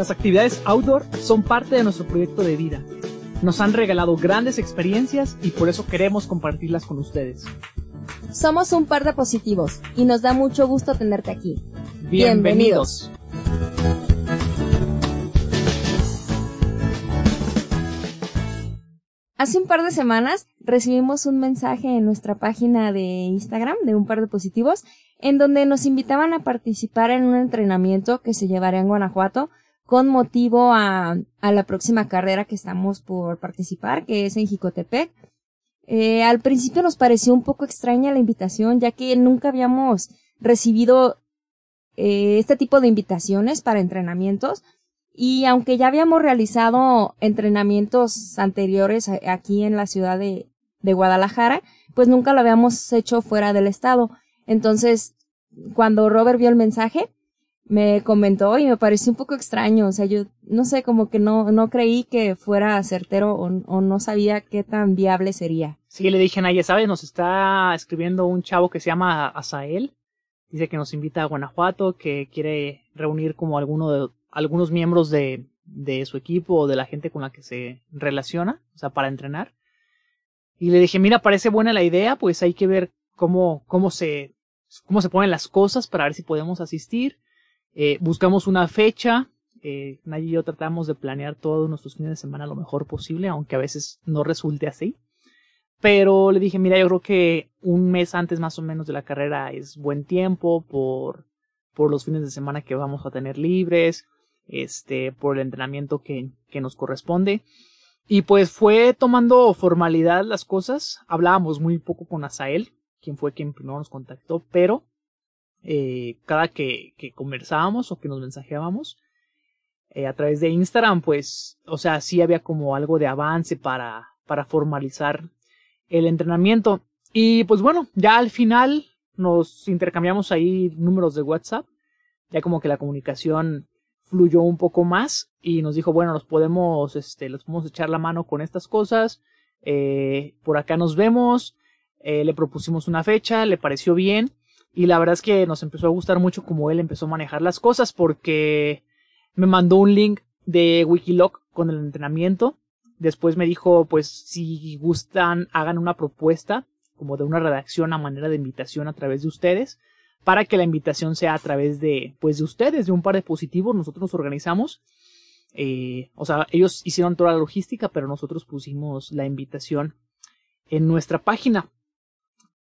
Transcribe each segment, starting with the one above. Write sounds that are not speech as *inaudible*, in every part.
Las actividades outdoor son parte de nuestro proyecto de vida. Nos han regalado grandes experiencias y por eso queremos compartirlas con ustedes. Somos un par de positivos y nos da mucho gusto tenerte aquí. Bienvenidos. Hace un par de semanas recibimos un mensaje en nuestra página de Instagram de un par de positivos en donde nos invitaban a participar en un entrenamiento que se llevaría en Guanajuato con motivo a, la próxima carrera que estamos por participar, que es en Jicotepec. Eh, al principio nos pareció un poco extraña la invitación, ya que nunca habíamos recibido eh, este tipo de invitaciones para entrenamientos. Y aunque ya habíamos realizado entrenamientos anteriores aquí en la ciudad de Guadalajara, pues nunca lo habíamos hecho fuera del estado. Entonces, cuando Robert vio el mensaje, me comentó y me pareció un poco extraño. O sea, yo no sé, como que no, no creí que fuera certero o, o no sabía qué tan viable sería. Sí, le dije a Naya, ¿sabes? Nos está escribiendo un chavo que se llama Asael. Dice que nos invita a Guanajuato, que quiere reunir como alguno de, algunos miembros de, de su equipo o de la gente con la que se relaciona, o sea, para entrenar. Y le dije, mira, parece buena la idea, pues hay que ver cómo, cómo se, cómo se ponen las cosas para ver si podemos asistir. Eh, buscamos una fecha. Eh, y yo tratamos de planear todos nuestros fines de semana lo mejor posible, aunque a veces no resulte así. Pero le dije, mira, yo creo que un mes antes más o menos de la carrera es buen tiempo por, por los fines de semana que vamos a tener libres este, por el entrenamiento que, que nos corresponde. Y pues fue tomando formalidad las cosas. Hablábamos muy poco con Asael, quien fue quien primero nos contactó, pero eh, cada que, que conversábamos o que nos mensajeábamos eh, a través de Instagram, pues, o sea, sí había como algo de avance para, para formalizar el entrenamiento. Y pues bueno, ya al final nos intercambiamos ahí números de WhatsApp, ya como que la comunicación fluyó un poco más y nos dijo, bueno, los podemos, este, los podemos echar la mano con estas cosas, eh, por acá nos vemos, eh, le propusimos una fecha, le pareció bien y la verdad es que nos empezó a gustar mucho como él empezó a manejar las cosas porque me mandó un link de Wikiloc con el entrenamiento, después me dijo, pues si gustan, hagan una propuesta como de una redacción a manera de invitación a través de ustedes para que la invitación sea a través de, pues de ustedes, de un par de positivos, nosotros nos organizamos. Eh, o sea, ellos hicieron toda la logística, pero nosotros pusimos la invitación en nuestra página.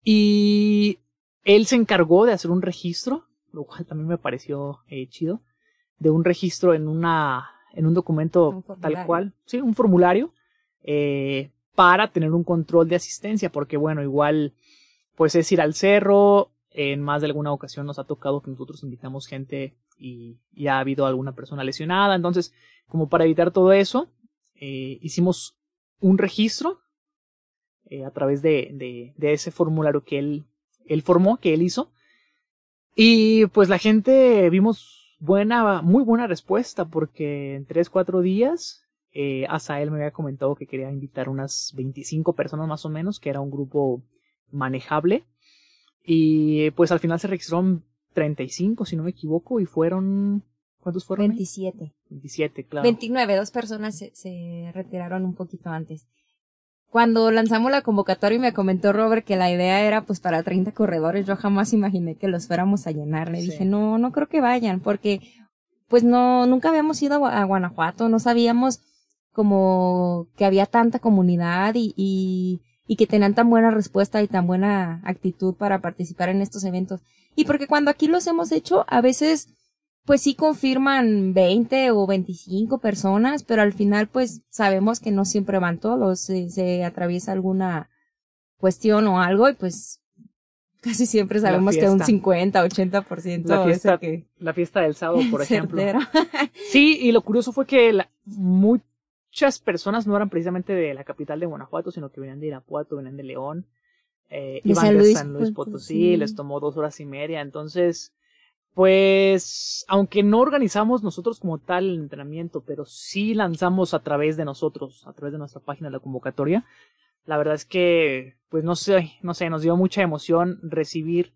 Y él se encargó de hacer un registro, lo cual también me pareció eh, chido, de un registro en una, en un documento tal cual, sí, un formulario, eh, para tener un control de asistencia, porque bueno, igual, pues es ir al cerro, en más de alguna ocasión nos ha tocado que nosotros invitamos gente y, y ha habido alguna persona lesionada. Entonces, como para evitar todo eso, eh, hicimos un registro eh, a través de, de, de, ese formulario que él, él formó, que él hizo. Y pues la gente vimos buena, muy buena respuesta porque en tres, cuatro días eh, hasta él me había comentado que quería invitar unas 25 personas más o menos, que era un grupo manejable y pues al final se registraron 35, si no me equivoco, y fueron... ¿Cuántos fueron? 27. 27, claro. 29, dos personas se, se retiraron un poquito antes. Cuando lanzamos la convocatoria y me comentó Robert que la idea era pues para 30 corredores, yo jamás imaginé que los fuéramos a llenar. Le sí. dije, no, no creo que vayan, porque pues no, nunca habíamos ido a, Guanajuato, no sabíamos como que había tanta comunidad y, y y que tenían tan buena respuesta y tan buena actitud para participar en estos eventos. Y porque cuando aquí los hemos hecho, a veces pues sí confirman 20 o 25 personas, pero al final pues sabemos que no siempre van todos, se, se atraviesa alguna cuestión o algo y pues casi siempre sabemos que un 50, 80% la fiesta, es que la fiesta del sábado, por *laughs* ejemplo. *laughs* sí, y lo curioso fue que la, muchas personas no eran precisamente de la capital de Guanajuato, sino que venían de Irapuato, venían de León, eh, de iban San de Luis, San Luis Potosí, sí. les tomó dos horas y media, entonces, pues, aunque no organizamos nosotros como tal el entrenamiento, pero sí lanzamos a través de nosotros, a través de nuestra página la convocatoria, la verdad es que, pues no sé, no sé, nos dio mucha emoción recibir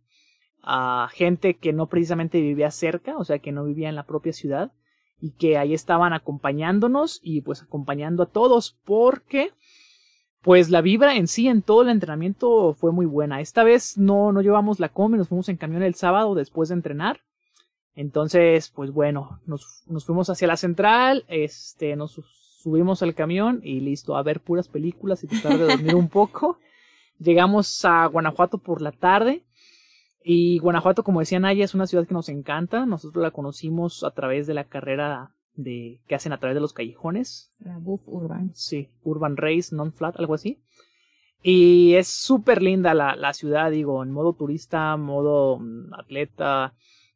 a gente que no precisamente vivía cerca, o sea, que no vivía en la propia ciudad, y que ahí estaban acompañándonos y pues acompañando a todos porque pues la vibra en sí en todo el entrenamiento fue muy buena. Esta vez no, no llevamos la come, nos fuimos en camión el sábado después de entrenar. Entonces, pues bueno, nos, nos fuimos hacia la central, este, nos subimos al camión y listo, a ver puras películas y tratar de dormir un poco. *laughs* Llegamos a Guanajuato por la tarde. Y Guanajuato, como decía Naya, es una ciudad que nos encanta. Nosotros la conocimos a través de la carrera de que hacen a través de los callejones. La Buff Urban. Sí, Urban Race, Non-Flat, algo así. Y es súper linda la, la ciudad, digo, en modo turista, modo mm, atleta,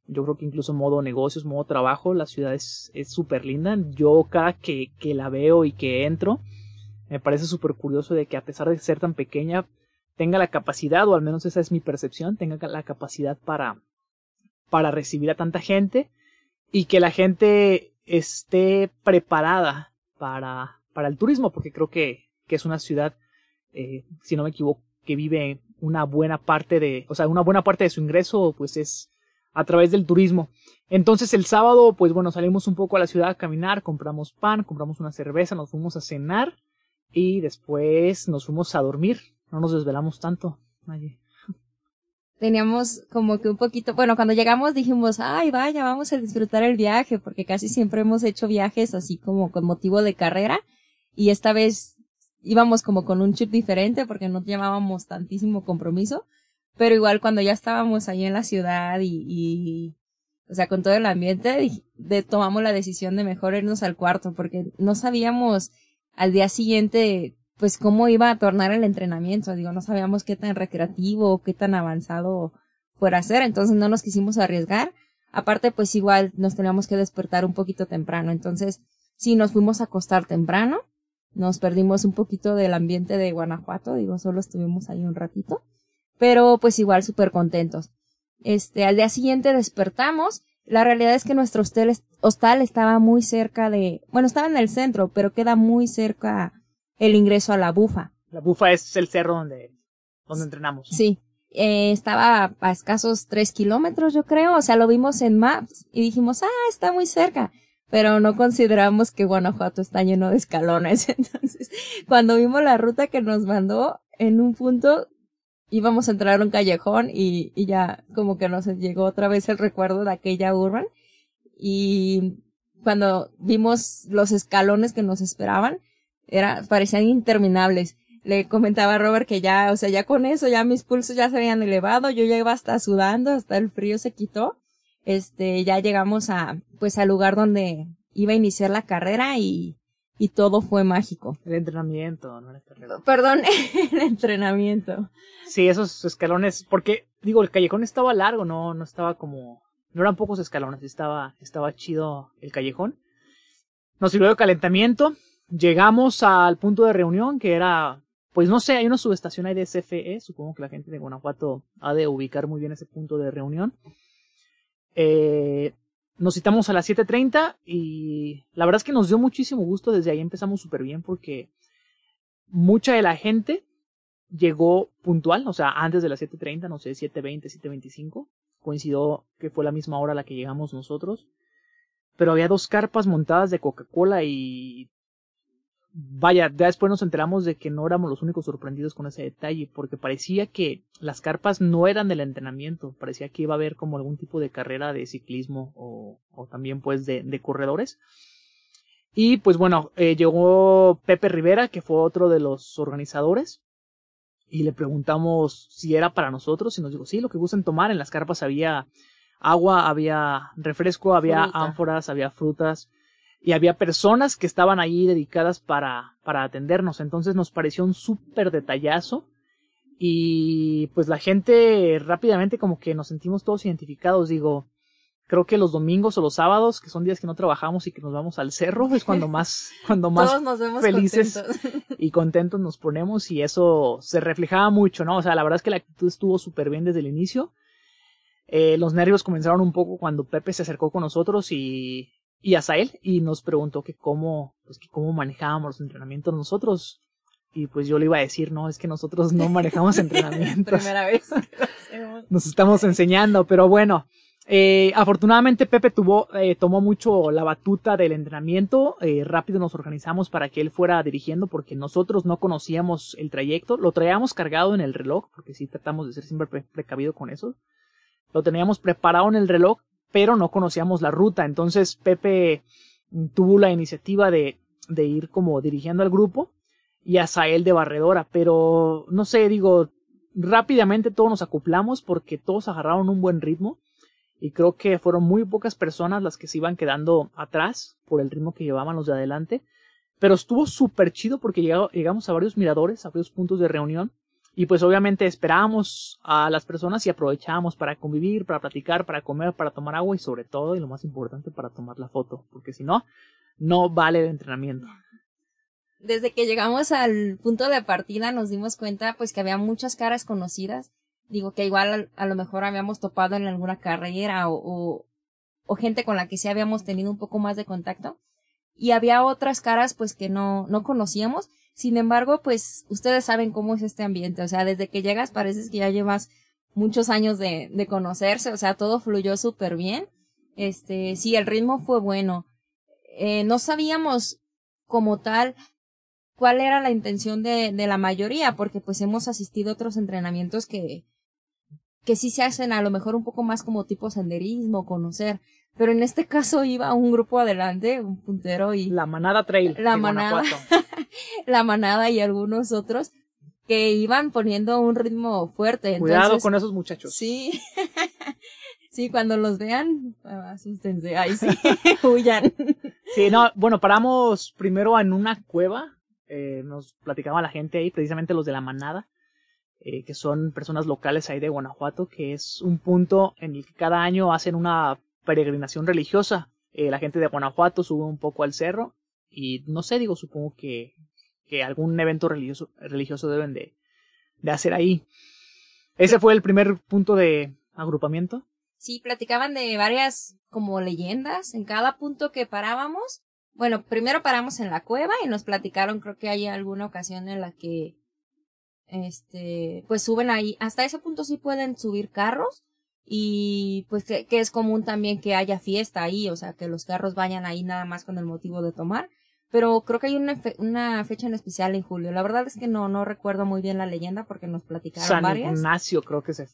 yo creo que incluso modo negocios, modo trabajo, la ciudad es súper linda. Yo cada que, que la veo y que entro, me parece súper curioso de que a pesar de ser tan pequeña, tenga la capacidad, o al menos esa es mi percepción, tenga la capacidad para, para recibir a tanta gente y que la gente esté preparada para, para el turismo, porque creo que, que es una ciudad, eh, si no me equivoco, que vive una buena parte de, o sea, una buena parte de su ingreso, pues es a través del turismo. Entonces el sábado, pues bueno, salimos un poco a la ciudad a caminar, compramos pan, compramos una cerveza, nos fuimos a cenar y después nos fuimos a dormir. No nos desvelamos tanto. Teníamos como que un poquito, bueno, cuando llegamos dijimos, ay, vaya, vamos a disfrutar el viaje, porque casi siempre hemos hecho viajes así como con motivo de carrera, y esta vez íbamos como con un chip diferente porque no llevábamos tantísimo compromiso, pero igual cuando ya estábamos ahí en la ciudad y, y o sea, con todo el ambiente, de, tomamos la decisión de mejor irnos al cuarto porque no sabíamos al día siguiente pues cómo iba a tornar el entrenamiento. Digo, no sabíamos qué tan recreativo qué tan avanzado fuera a ser, entonces no nos quisimos arriesgar. Aparte, pues igual nos teníamos que despertar un poquito temprano. Entonces, sí, nos fuimos a acostar temprano. Nos perdimos un poquito del ambiente de Guanajuato. Digo, solo estuvimos ahí un ratito. Pero pues igual súper contentos. Este, al día siguiente despertamos. La realidad es que nuestro hostel, hostal estaba muy cerca de, bueno, estaba en el centro, pero queda muy cerca el ingreso a la bufa. La bufa es el cerro donde, donde entrenamos. Sí. Eh, estaba a escasos tres kilómetros, yo creo. O sea, lo vimos en Maps y dijimos, ah, está muy cerca. Pero no consideramos que Guanajuato está lleno de escalones. *laughs* Entonces, cuando vimos la ruta que nos mandó, en un punto íbamos a entrar a un callejón y, y ya como que nos llegó otra vez el recuerdo de aquella urban. Y cuando vimos los escalones que nos esperaban, era, parecían interminables. Le comentaba a Robert que ya, o sea, ya con eso, ya mis pulsos ya se habían elevado, yo ya iba hasta sudando, hasta el frío se quitó. Este, ya llegamos a, pues al lugar donde iba a iniciar la carrera y, y todo fue mágico. El entrenamiento, no la carrera. Perdón, *laughs* el entrenamiento. Sí, esos escalones, porque, digo, el callejón estaba largo, no, no estaba como, no eran pocos escalones, estaba, estaba chido el callejón. Nos sirvió de calentamiento, llegamos al punto de reunión que era, pues no sé, hay una subestación ahí de CFE, supongo que la gente de Guanajuato ha de ubicar muy bien ese punto de reunión. Eh, nos citamos a las 7.30 y la verdad es que nos dio muchísimo gusto, desde ahí empezamos súper bien porque mucha de la gente llegó puntual, o sea, antes de las 7.30, no sé, 7.20, 7.25, coincidió que fue la misma hora a la que llegamos nosotros, pero había dos carpas montadas de Coca-Cola y vaya, ya después nos enteramos de que no éramos los únicos sorprendidos con ese detalle, porque parecía que las carpas no eran del entrenamiento, parecía que iba a haber como algún tipo de carrera de ciclismo o, o también pues de, de, corredores. Y pues bueno, eh, llegó Pepe Rivera, que fue otro de los organizadores, y le preguntamos si era para nosotros, y nos dijo, sí, lo que gusten tomar, en las carpas había agua, había refresco, había Fruta. ánforas, había frutas, y había personas que estaban ahí dedicadas para, para atendernos. Entonces nos pareció un súper detallazo. Y pues la gente rápidamente como que nos sentimos todos identificados. Digo, creo que los domingos o los sábados, que son días que no trabajamos y que nos vamos al cerro, es cuando más, *laughs* cuando más felices contentos. y contentos nos ponemos y eso se reflejaba mucho, ¿no? O sea, la verdad es que la actitud estuvo súper bien desde el inicio. Eh, los nervios comenzaron un poco cuando Pepe se acercó con nosotros y y a Sael y nos preguntó que cómo, pues que cómo manejábamos los entrenamientos nosotros. Y pues yo le iba a decir, no, es que nosotros no manejamos *laughs* entrenamientos. Primera vez. *laughs* Nos estamos enseñando, pero bueno, Eh, afortunadamente Pepe tuvo, eh, tomó mucho la batuta del entrenamiento. Eh, rápido nos organizamos para que él fuera dirigiendo porque nosotros no conocíamos el trayecto. Lo traíamos cargado en el reloj porque sí tratamos de ser siempre pre precavido con eso. Lo teníamos preparado en el reloj, pero no conocíamos la ruta. Entonces Pepe tuvo la iniciativa de, de ir como dirigiendo al grupo y a Sael de barredora. Pero no sé, digo, rápidamente todos nos acoplamos porque todos agarraron un buen ritmo y creo que fueron muy pocas personas las que se iban quedando atrás por el ritmo que llevaban los de adelante. Pero estuvo súper chido porque llegamos a varios miradores, a varios puntos de reunión. Y pues obviamente esperábamos a las personas y aprovechábamos para convivir, para platicar, para comer, para tomar agua y sobre todo, y lo más importante, para tomar la foto. Porque si no, no vale el entrenamiento. Desde que llegamos al punto de partida nos dimos cuenta pues que había muchas caras conocidas digo que igual a, lo mejor habíamos topado en alguna carrera o, o, gente con la que sí habíamos tenido un poco más de contacto y había otras caras pues que no, no conocíamos. Sin embargo, pues ustedes saben cómo es este ambiente, o sea, desde que llegas parece que ya llevas muchos años de, de conocerse, o sea, todo fluyó súper bien. Este, sí, el ritmo fue bueno. Eh, no sabíamos como tal cuál era la intención de, de la mayoría, porque pues hemos asistido a otros entrenamientos que, que sí se hacen a lo mejor un poco más como tipo senderismo, conocer. Pero en este caso iba un grupo adelante, un puntero y... La manada trail. La manada. *laughs* la manada y algunos otros que iban poniendo un ritmo fuerte. Cuidado con esos muchachos. Sí. *laughs* sí, cuando los vean, asústense. Ahí sí, *laughs* huyan. sí, no, bueno, paramos primero en una cueva. Eh, nos platicaba la gente ahí, precisamente los de la manada eh, que son personas locales ahí de Guanajuato, que es un punto en el que cada año hacen una peregrinación religiosa. Eh, la gente de Guanajuato sube un poco al cerro y no sé, digo, supongo que, que algún evento religioso, religioso deben de, de hacer ahí. Ese fue el primer punto de agrupamiento. Sí, platicaban de varias como leyendas en cada punto que parábamos. Bueno, primero paramos en la cueva y nos platicaron, creo que hay alguna ocasión en la que este, pues suben ahí, hasta ese punto sí pueden subir carros y pues que, es común también que haya fiesta ahí, o sea, que los carros vayan ahí nada más con el motivo de tomar, pero creo que hay una, una fecha en especial en julio. La verdad es que no, no recuerdo muy bien la leyenda porque nos platicaron San varias. San Ignacio creo que se,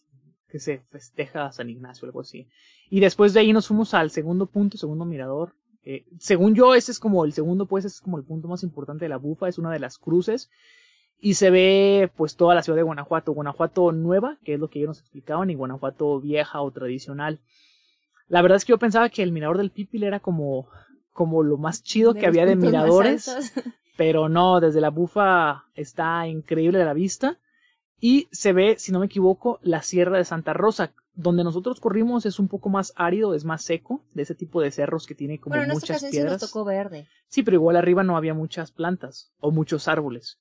que se festeja San Ignacio, algo así. Y después de ahí nos fuimos al segundo punto, segundo mirador. Eh, según yo, ese es como el segundo, pues, ese es como el punto más importante de la bufa, es una de las cruces y se ve pues toda la ciudad de Guanajuato, Guanajuato nueva, que es lo que ellos nos explicaban, y Guanajuato vieja o tradicional. La verdad es que yo pensaba que el mirador del Pipil era como, como lo más chido que había de miradores, *laughs* pero no, desde la bufa está increíble la vista. Y se ve, si no me equivoco, la Sierra de Santa Rosa. Donde nosotros corrimos es un poco más árido, es más seco, de ese tipo de cerros que tiene como bueno, en muchas esta piedras. Sí nos tocó verde. Sí, pero igual arriba no había muchas plantas o muchos árboles.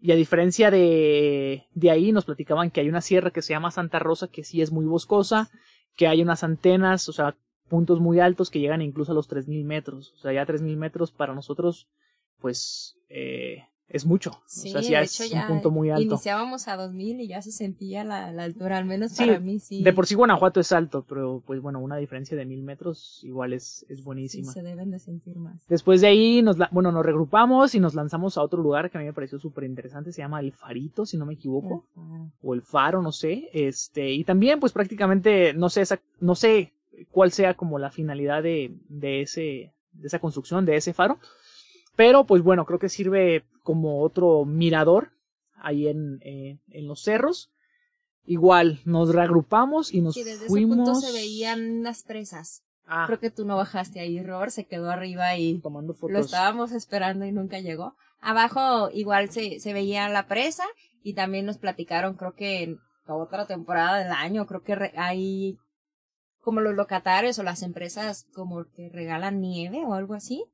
Y a diferencia de, de ahí, nos platicaban que hay una sierra que se llama Santa Rosa, que sí es muy boscosa, que hay unas antenas, o sea, puntos muy altos que llegan incluso a los 3.000 metros. O sea, ya 3.000 metros para nosotros, pues, eh, es mucho. Sí, o sea, sí de es hecho un ya punto muy alto. iniciábamos a 2000 y ya se sentía la, la altura, al menos para mí sí. De por sí Guanajuato es alto, pero pues bueno, una diferencia de mil metros igual es, es buenísima. Sí, se deben de sentir más. Después de ahí nos, bueno, nos regrupamos y nos lanzamos a otro lugar que a mí me pareció súper interesante, se llama El Farito, si no me equivoco, Ajá. o El Faro, no sé, este, y también pues prácticamente, no sé, esa, no sé cuál sea como la finalidad de, de ese, de esa construcción, de ese faro, pero pues bueno, creo que sirve como otro mirador ahí en, eh, en los cerros. Igual, nos reagrupamos y nos Sí, desde fuimos. ese punto se veían las presas. Ah, Creo que tú no bajaste ahí, Robert se quedó arriba y tomando lo estábamos esperando y nunca llegó. Abajo igual se, se veía la presa y también nos platicaron, creo que en otra temporada del año, creo que re- hay como los locatarios o las empresas como que regalan nieve o algo así.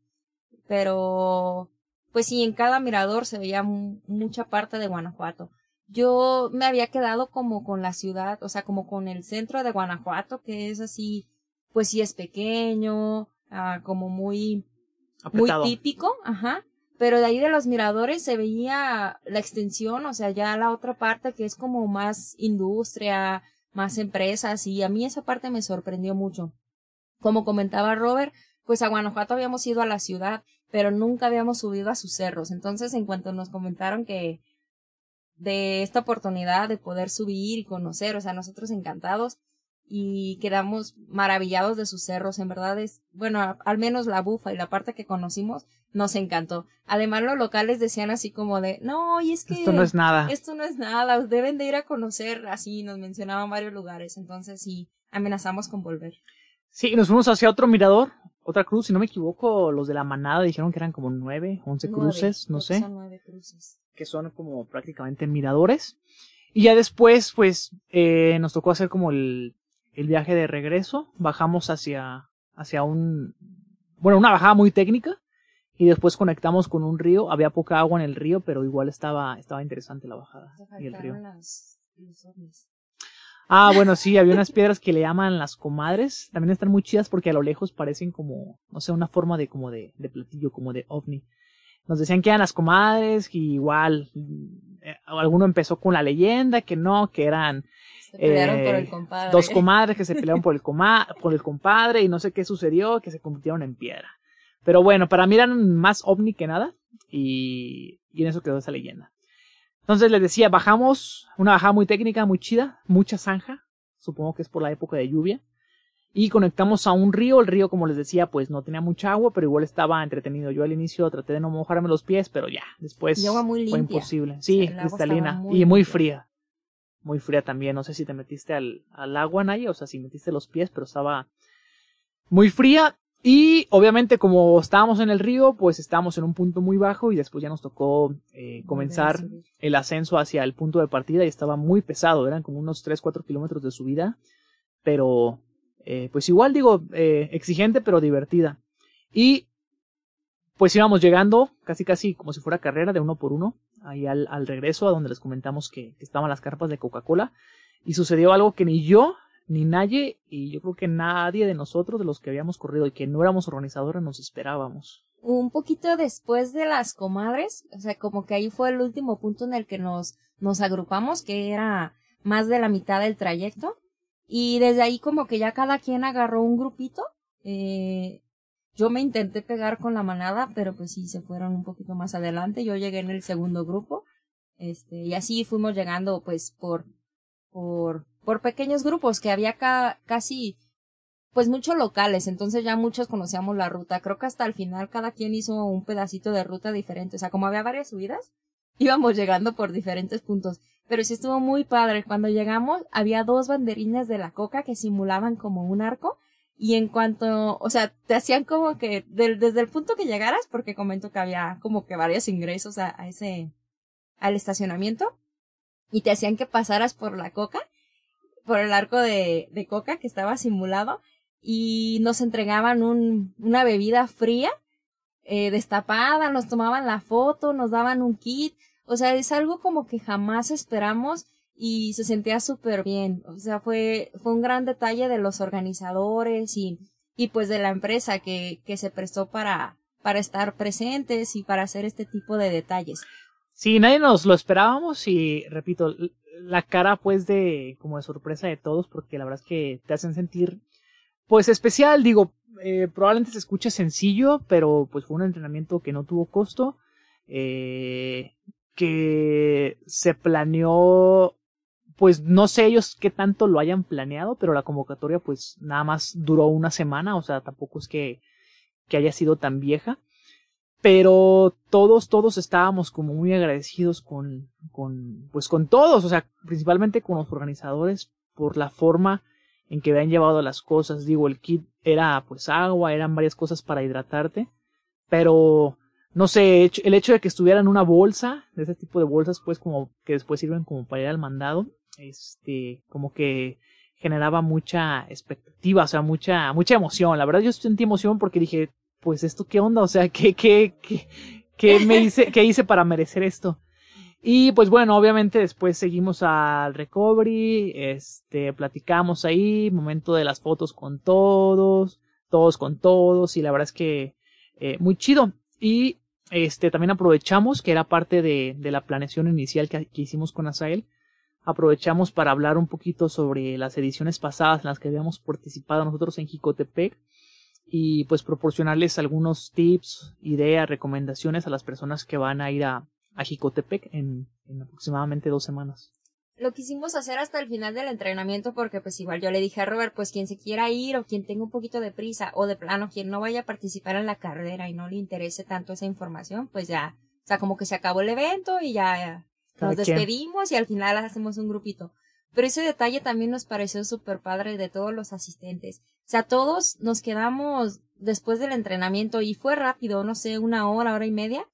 Pero, pues sí, en cada mirador se veía mu- mucha parte de Guanajuato. Yo me había quedado como con la ciudad, o sea, como con el centro de Guanajuato, que es así, pues sí es pequeño, ah, como muy, muy típico, ajá. Pero de ahí de los miradores se veía la extensión, o sea, ya la otra parte que es como más industria, más empresas y a mí esa parte me sorprendió mucho. Como comentaba Robert, pues a Guanajuato habíamos ido a la ciudad, pero nunca habíamos subido a sus cerros. Entonces, en cuanto nos comentaron que de esta oportunidad de poder subir y conocer, o sea, nosotros encantados y quedamos maravillados de sus cerros, en verdad es, bueno, al menos la bufa y la parte que conocimos nos encantó. Además los locales decían así como de, no, y es que esto no es nada. Esto no es nada, deben de ir a conocer, así nos mencionaban varios lugares, entonces sí, amenazamos con volver. Sí, nos fuimos hacia otro mirador, otra cruz, si no me equivoco, los de la manada dijeron que eran como nueve, once cruces, no sé. Son nueve cruces. Que son como prácticamente miradores. Y ya después, pues, eh, nos tocó hacer como el, el viaje de regreso. Bajamos hacia, hacia un, bueno, una bajada muy técnica. Y después conectamos con un río. Había poca agua en el río, pero igual estaba, estaba interesante la bajada. Y el río. Ah, bueno, sí, había unas piedras que le llaman las comadres. También están muy chidas porque a lo lejos parecen como, no sé, una forma de como de, de platillo, como de ovni. Nos decían que eran las comadres, que igual, eh, alguno empezó con la leyenda, que no, que eran se pelearon por el compadre. dos *laughs* comadres que se pelearon por el, coma, por el compadre y no sé qué sucedió, que se convirtieron en piedra. Pero bueno, para mí eran más ovni que nada y, y en eso quedó esa leyenda. Entonces les decía, bajamos, una bajada muy técnica, muy chida, mucha zanja, supongo que es por la época de lluvia, y conectamos a un río, el río como les decía pues no tenía mucha agua, pero igual estaba entretenido. Yo al inicio traté de no mojarme los pies, pero ya, después muy fue imposible. Sí, cristalina y muy fría. Muy fría también, no sé si te metiste al, al agua, Naya, o sea, si metiste los pies, pero estaba muy fría y obviamente como estábamos en el río, pues estábamos en un punto muy bajo y después ya nos tocó eh, comenzar el ascenso hacia el punto de partida y estaba muy pesado, eran como unos 3-4 kilómetros de subida, pero eh, pues igual digo, eh, exigente pero divertida. Y pues íbamos llegando casi casi como si fuera carrera de uno por uno, ahí al, al regreso a donde les comentamos que, que estaban las carpas de Coca-Cola y sucedió algo que ni yo ni nadie, y yo creo que nadie de nosotros, de los que habíamos corrido y que no éramos organizadores, nos esperábamos. Un poquito después de las comadres, o sea, como que ahí fue el último punto en el que nos, nos agrupamos, que era más de la mitad del trayecto. Y desde ahí como que ya cada quien agarró un grupito. Eh, yo me intenté pegar con la manada, pero pues sí, se fueron un poquito más adelante. Yo llegué en el segundo grupo. Este, y así fuimos llegando pues por, por por pequeños grupos que había casi pues muchos locales, entonces ya muchos conocíamos la ruta. Creo que hasta el final cada quien hizo un pedacito de ruta diferente, o sea, como había varias subidas, *laughs* íbamos llegando por diferentes puntos. Pero sí estuvo muy padre. Cuando llegamos había dos banderines de la coca que simulaban como un arco y en cuanto, o sea, te hacían como que desde el punto que llegaras, porque comento que había como que varios ingresos a, a ese, al estacionamiento y te hacían que pasaras por la coca por el arco de, coca que estaba simulado y nos entregaban un, una bebida fría, eh, destapada, nos tomaban la foto, nos daban un kit, o sea, es algo como que jamás esperamos y se sentía súper bien, o sea, fue, fue un gran detalle de los organizadores y, y pues de la empresa que, que se prestó para, para estar presentes y para hacer este tipo de detalles. Sí, nadie nos lo esperábamos y repito, la cara pues de como de sorpresa de todos porque la verdad es que te hacen sentir pues especial, digo, eh, probablemente se escuche sencillo, pero pues fue un entrenamiento que no tuvo costo, eh, que se planeó, pues no sé ellos qué tanto lo hayan planeado, pero la convocatoria pues nada más duró una semana, o sea, tampoco es que, que haya sido tan vieja pero todos, todos estábamos como muy agradecidos con, con, pues con todos, o sea, principalmente con los organizadores por la forma en que habían llevado las cosas. Digo, el kit era pues agua, eran varias cosas para hidratarte, pero no sé, el hecho de que estuviera en una bolsa, de ese tipo de bolsas, pues como que después sirven como para ir al mandado, este, como que generaba mucha expectativa, o sea, mucha, mucha emoción. La verdad yo sentí emoción porque dije, pues esto qué onda, o sea, qué, qué, qué, me hice, qué hice para merecer esto. Y pues bueno, obviamente después seguimos al recovery, este, platicamos ahí, momento de las fotos con todos, todos con todos, y la verdad es que eh, muy chido. Y este, también aprovechamos, que era parte de, la planeación inicial que, que hicimos con Asael, aprovechamos para hablar un poquito sobre las ediciones pasadas en las que habíamos participado nosotros en Jicotepec y pues proporcionarles algunos tips, ideas, recomendaciones a las personas que van a ir a, a Jicotepec en, en aproximadamente dos semanas lo quisimos hacer hasta el final del entrenamiento porque pues igual yo le dije a Robert, pues quien se quiera ir o quien tenga un poquito de prisa o de plano quien no vaya a participar en la carrera y no le interese tanto esa información, pues ya, o sea, como que se acabó el evento y ya nos despedimos y al final hacemos un grupito. Pero ese detalle también nos pareció súper padre de todos los asistentes. O sea, todos nos quedamos después del entrenamiento y fue rápido, no sé, una hora, hora y media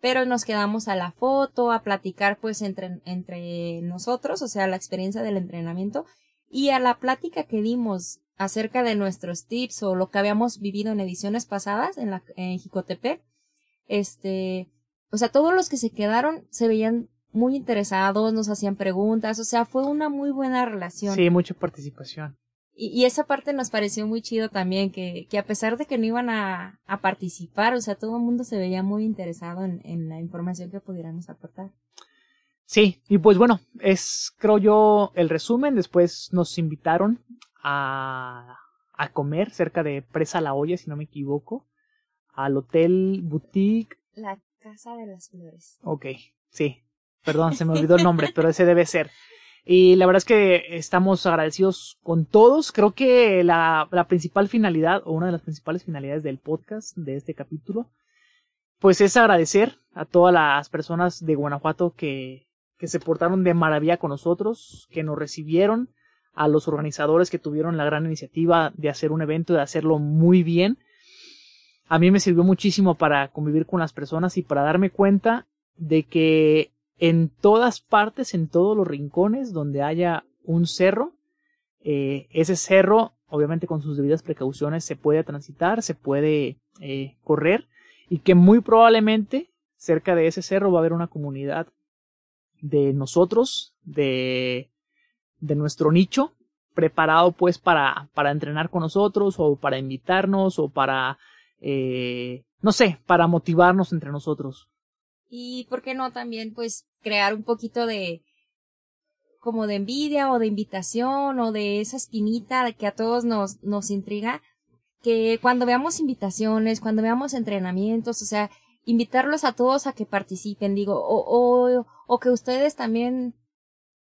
pero nos quedamos a la foto, a platicar pues entre, entre nosotros, o sea, la experiencia del entrenamiento y a la plática que dimos acerca de nuestros tips o lo que habíamos vivido en ediciones pasadas en la en Jicotepec. Este, o sea, todos los que se quedaron se veían muy interesados, nos hacían preguntas, o sea, fue una muy buena relación. Sí, mucha participación. Y, esa parte nos pareció muy chido también, que, que a pesar de que no iban a, a participar, o sea, todo el mundo se veía muy interesado en, en la información que pudiéramos aportar. Sí, y pues bueno, es creo yo el resumen. Después nos invitaron a, a comer cerca de Presa La Olla, si no me equivoco, al Hotel Boutique. La Casa de las Flores. Ok, sí. Perdón, se me olvidó el nombre, pero ese debe ser. Y la verdad es que estamos agradecidos con todos. Creo que la, la, principal finalidad, o una de las principales finalidades del podcast, de este capítulo, pues es agradecer a todas las personas de Guanajuato que, que se portaron de maravilla con nosotros, que nos recibieron, a los organizadores que tuvieron la gran iniciativa de hacer un evento, de hacerlo muy bien. A mí me sirvió muchísimo para convivir con las personas y para darme cuenta de que en todas partes, en todos los rincones donde haya un cerro, eh, ese cerro, obviamente con sus debidas precauciones, se puede transitar, se puede eh, correr y que muy probablemente cerca de ese cerro va a haber una comunidad de nosotros, de, de nuestro nicho, preparado pues para, para entrenar con nosotros o para invitarnos o para, eh, no sé, para motivarnos entre nosotros y por qué no también pues crear un poquito de como de envidia o de invitación o de esa espinita que a todos nos, nos intriga, que cuando veamos invitaciones, cuando veamos entrenamientos, o sea, invitarlos a todos a que participen, digo, o, o, que ustedes también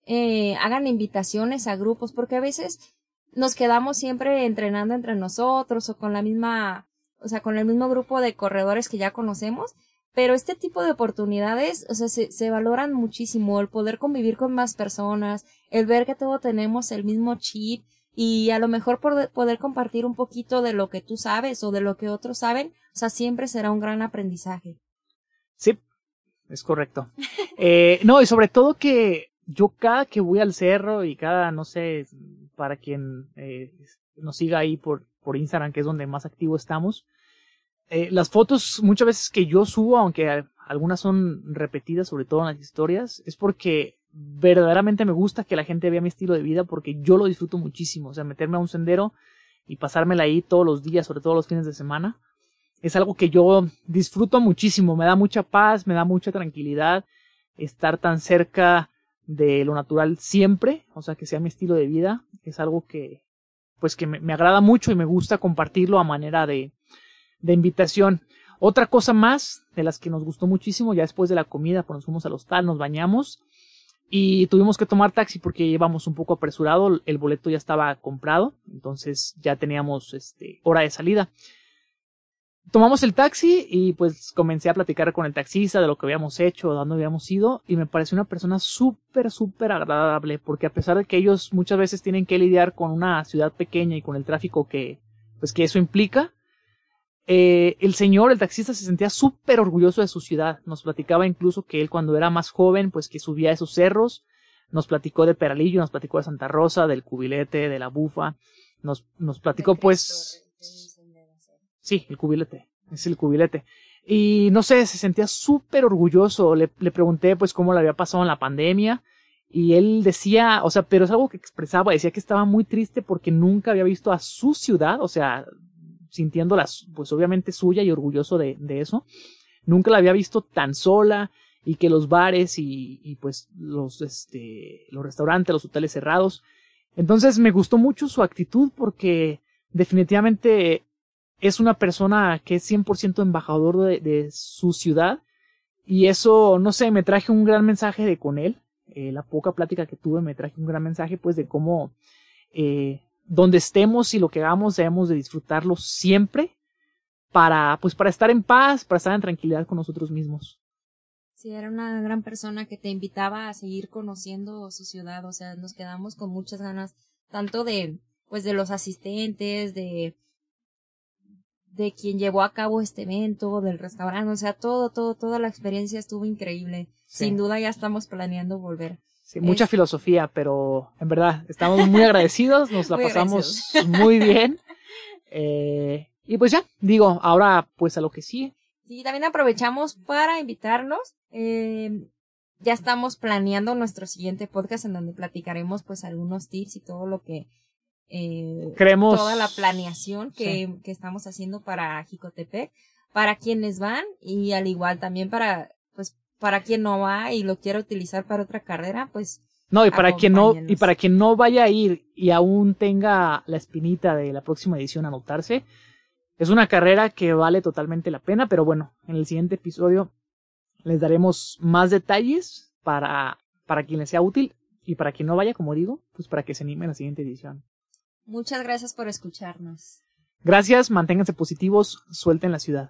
eh, hagan invitaciones a grupos, porque a veces nos quedamos siempre entrenando entre nosotros o con la misma, o sea, con el mismo grupo de corredores que ya conocemos, pero este tipo de oportunidades, o sea, se, se valoran muchísimo, el poder convivir con más personas, el ver que todos tenemos el mismo chip y a lo mejor por poder compartir un poquito de lo que tú sabes o de lo que otros saben, o sea, siempre será un gran aprendizaje. Sí, es correcto. *laughs* eh, no, y sobre todo que yo cada que voy al cerro y cada, no sé, para quien eh, nos siga ahí por, por Instagram, que es donde más activo estamos, eh, las fotos muchas veces que yo subo, aunque algunas son repetidas, sobre todo en las historias, es porque verdaderamente me gusta que la gente vea mi estilo de vida porque yo lo disfruto muchísimo. O sea, meterme a un sendero y pasármela ahí todos los días, sobre todo los fines de semana, es algo que yo disfruto muchísimo. Me da mucha paz, me da mucha tranquilidad estar tan cerca de lo natural siempre, o sea, que sea mi estilo de vida, es algo que, pues que me, me agrada mucho y me gusta compartirlo a manera de, de invitación. Otra cosa más de las que nos gustó muchísimo, ya después de la comida, pues nos fuimos al hostal, nos bañamos y tuvimos que tomar taxi porque íbamos un poco apresurado, el boleto ya estaba comprado, entonces ya teníamos este, hora de salida. Tomamos el taxi y pues comencé a platicar con el taxista de lo que habíamos hecho, de dónde habíamos ido y me pareció una persona súper, súper agradable porque a pesar de que ellos muchas veces tienen que lidiar con una ciudad pequeña y con el tráfico que, pues que eso implica, eh, el señor, el taxista, se sentía súper orgulloso de su ciudad. Nos platicaba incluso que él cuando era más joven, pues que subía a esos cerros. Nos platicó de Peralillo, nos platicó de Santa Rosa, del Cubilete, de la Bufa. Nos, nos platicó pues... Sí, el Cubilete. Es el Cubilete. Y no sé, se sentía súper orgulloso. Le, le pregunté pues cómo le había pasado en la pandemia. Y él decía, o sea, pero es algo que expresaba, decía que estaba muy triste porque nunca había visto a su ciudad, o sea, sintiéndola, pues obviamente suya y orgulloso de, de eso. Nunca la había visto tan sola y que los bares y, y pues los, este, los restaurantes, los hoteles cerrados. Entonces me gustó mucho su actitud porque definitivamente es una persona que es 100% embajador de, de, su ciudad y eso, no sé, me traje un gran mensaje de con él. Eh, la poca plática que tuve me traje un gran mensaje pues de cómo eh, donde estemos y lo que hagamos debemos de disfrutarlo siempre para pues para estar en paz, para estar en tranquilidad con nosotros mismos. Sí, era una gran persona que te invitaba a seguir conociendo su ciudad, o sea, nos quedamos con muchas ganas, tanto de, pues de los asistentes, de, de quien llevó a cabo este evento, del restaurante, o sea, todo, todo, toda la experiencia estuvo increíble. Sí. Sin duda ya estamos planeando volver. Sí, mucha es... filosofía, pero en verdad estamos muy *laughs* agradecidos, nos la pasamos muy *laughs* bien. Eh, y pues ya, digo, ahora pues a lo que sigue. Sí, también aprovechamos para invitarnos. Eh, ya estamos planeando nuestro siguiente podcast en donde platicaremos pues algunos tips y todo lo que eh, creemos toda la planeación que, sí. que estamos haciendo para Jicotepec, para quienes van y al igual también para pues para quien no va y lo quiere utilizar para otra carrera, pues no, y para quien no y para quien no vaya a ir y aún tenga la espinita de la próxima edición anotarse, es una carrera que vale totalmente la pena, pero bueno, en el siguiente episodio les daremos más detalles para, para quien les sea útil y para quien no vaya, como digo, pues para que se anime en la siguiente edición. Muchas gracias por escucharnos. Gracias, manténganse positivos, suelten la ciudad.